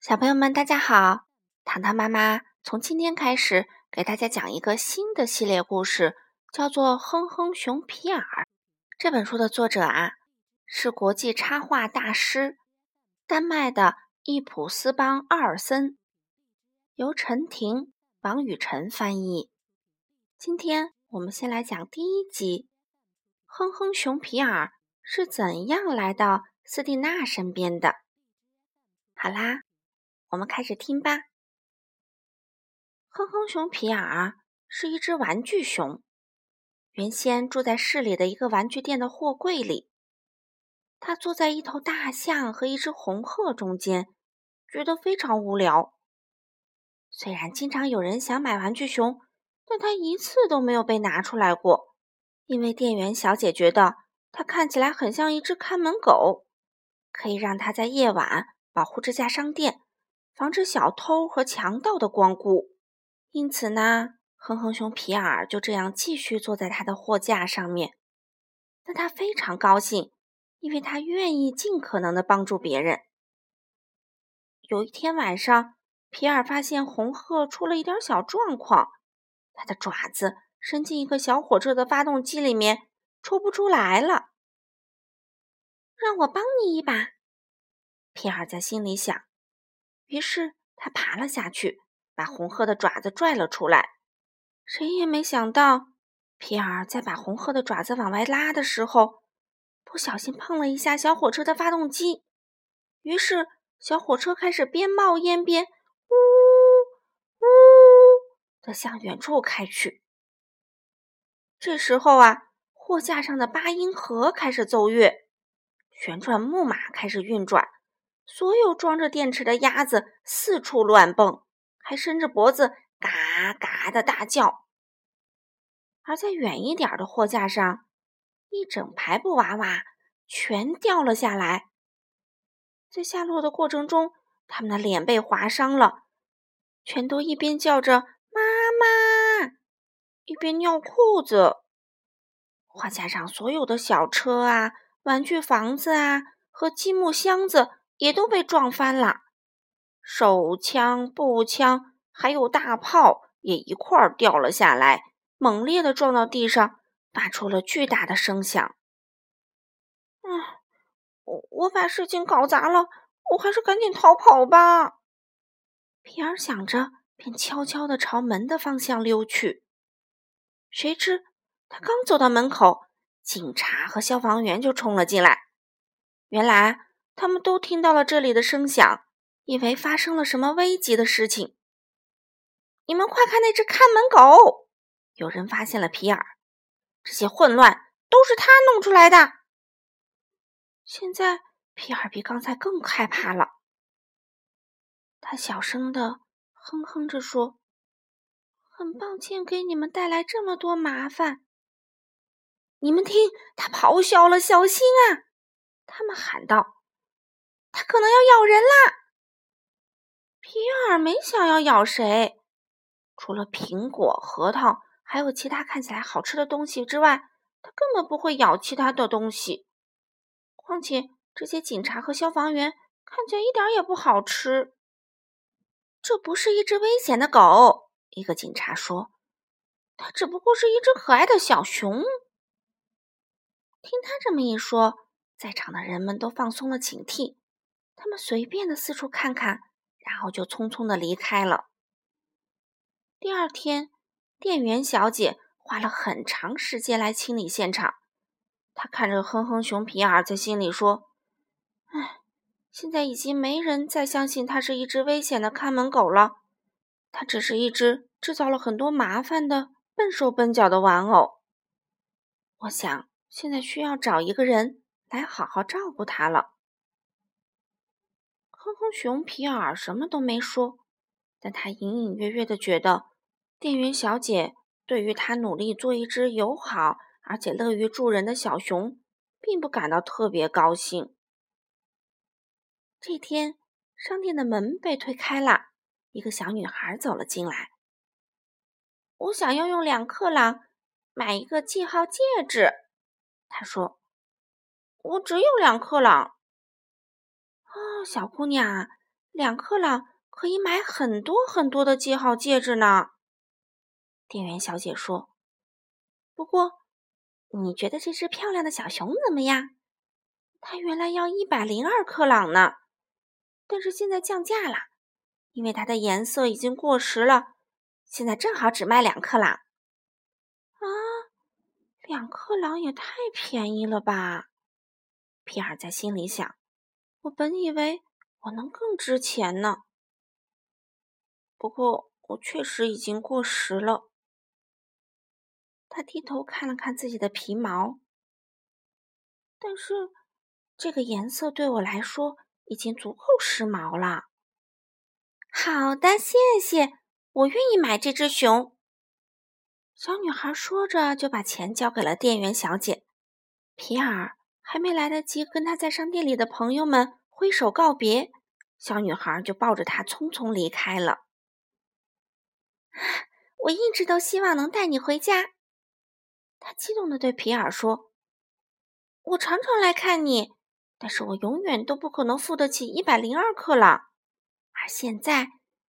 小朋友们，大家好！糖糖妈妈从今天开始给大家讲一个新的系列故事，叫做《哼哼熊皮尔》。这本书的作者啊是国际插画大师丹麦的易普斯邦奥尔森，由陈婷、王雨辰翻译。今天我们先来讲第一集：哼哼熊皮尔是怎样来到斯蒂娜身边的？好啦。我们开始听吧。哼哼熊皮尔是一只玩具熊，原先住在市里的一个玩具店的货柜里。他坐在一头大象和一只红鹤中间，觉得非常无聊。虽然经常有人想买玩具熊，但他一次都没有被拿出来过，因为店员小姐觉得他看起来很像一只看门狗，可以让他在夜晚保护这家商店。防止小偷和强盗的光顾，因此呢，哼哼熊皮尔就这样继续坐在他的货架上面。但他非常高兴，因为他愿意尽可能的帮助别人。有一天晚上，皮尔发现红鹤出了一点小状况，它的爪子伸进一个小火车的发动机里面，抽不出来了。让我帮你一把，皮尔在心里想。于是他爬了下去，把红鹤的爪子拽了出来。谁也没想到，皮尔在把红鹤的爪子往外拉的时候，不小心碰了一下小火车的发动机。于是小火车开始边冒烟边呜呜的向远处开去。这时候啊，货架上的八音盒开始奏乐，旋转木马开始运转。所有装着电池的鸭子四处乱蹦，还伸着脖子嘎嘎的大叫。而在远一点的货架上，一整排布娃娃全掉了下来。在下落的过程中，他们的脸被划伤了，全都一边叫着“妈妈”，一边尿裤子。货架上所有的小车啊、玩具房子啊和积木箱子。也都被撞翻了，手枪、步枪还有大炮也一块儿掉了下来，猛烈的撞到地上，发出了巨大的声响。唉，我我把事情搞砸了，我还是赶紧逃跑吧。皮尔想着，便悄悄地朝门的方向溜去。谁知他刚走到门口，警察和消防员就冲了进来。原来。他们都听到了这里的声响，以为发生了什么危急的事情。你们快看那只看门狗！有人发现了皮尔，这些混乱都是他弄出来的。现在皮尔比刚才更害怕了，他小声的哼哼着说：“很抱歉给你们带来这么多麻烦。”你们听，他咆哮了，小心啊！他们喊道。它可能要咬人啦！皮尔没想要咬谁，除了苹果、核桃，还有其他看起来好吃的东西之外，他根本不会咬其他的东西。况且这些警察和消防员看起来一点也不好吃。这不是一只危险的狗，一个警察说，它只不过是一只可爱的小熊。听他这么一说，在场的人们都放松了警惕。他们随便的四处看看，然后就匆匆的离开了。第二天，店员小姐花了很长时间来清理现场。她看着哼哼熊皮尔，在心里说：“唉，现在已经没人再相信它是一只危险的看门狗了。它只是一只制造了很多麻烦的笨手笨脚的玩偶。我想，现在需要找一个人来好好照顾它了。”哼哼熊皮尔什么都没说，但他隐隐约约的觉得，店员小姐对于他努力做一只友好而且乐于助人的小熊，并不感到特别高兴。这天，商店的门被推开了，一个小女孩走了进来。我想要用两克朗买一个记号戒指，她说：“我只有两克朗。”哦，小姑娘，两克朗可以买很多很多的记号戒指呢。店员小姐说：“不过，你觉得这只漂亮的小熊怎么样？它原来要一百零二克朗呢，但是现在降价了，因为它的颜色已经过时了，现在正好只卖两克朗。”啊，两克朗也太便宜了吧！皮尔在心里想：“我本以为我能更值钱呢，不过我确实已经过时了。”他低头看了看自己的皮毛，但是这个颜色对我来说已经足够时髦了。好的，谢谢，我愿意买这只熊。小女孩说着，就把钱交给了店员小姐。皮尔。还没来得及跟他在商店里的朋友们挥手告别，小女孩就抱着他匆匆离开了。我一直都希望能带你回家，她激动地对皮尔说：“我常常来看你，但是我永远都不可能付得起一百零二克朗。而现在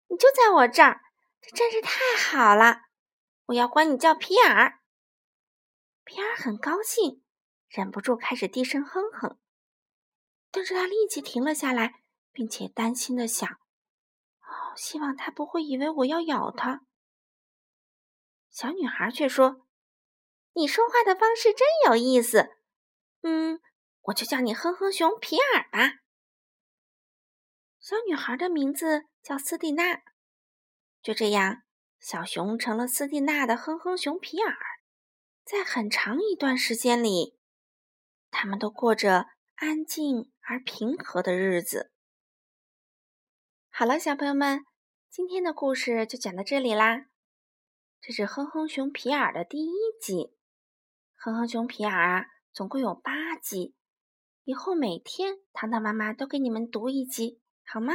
你就在我这儿，这真是太好了！我要管你叫皮尔。”皮尔很高兴。忍不住开始低声哼哼，但是他立即停了下来，并且担心的想：“哦，希望他不会以为我要咬他。”小女孩却说：“你说话的方式真有意思，嗯，我就叫你哼哼熊皮尔吧。”小女孩的名字叫斯蒂娜。就这样，小熊成了斯蒂娜的哼哼熊皮尔。在很长一段时间里。他们都过着安静而平和的日子。好了，小朋友们，今天的故事就讲到这里啦。这是哼哼熊皮尔的第一集。哼哼熊皮尔啊，总共有八集。以后每天糖糖妈妈都给你们读一集，好吗？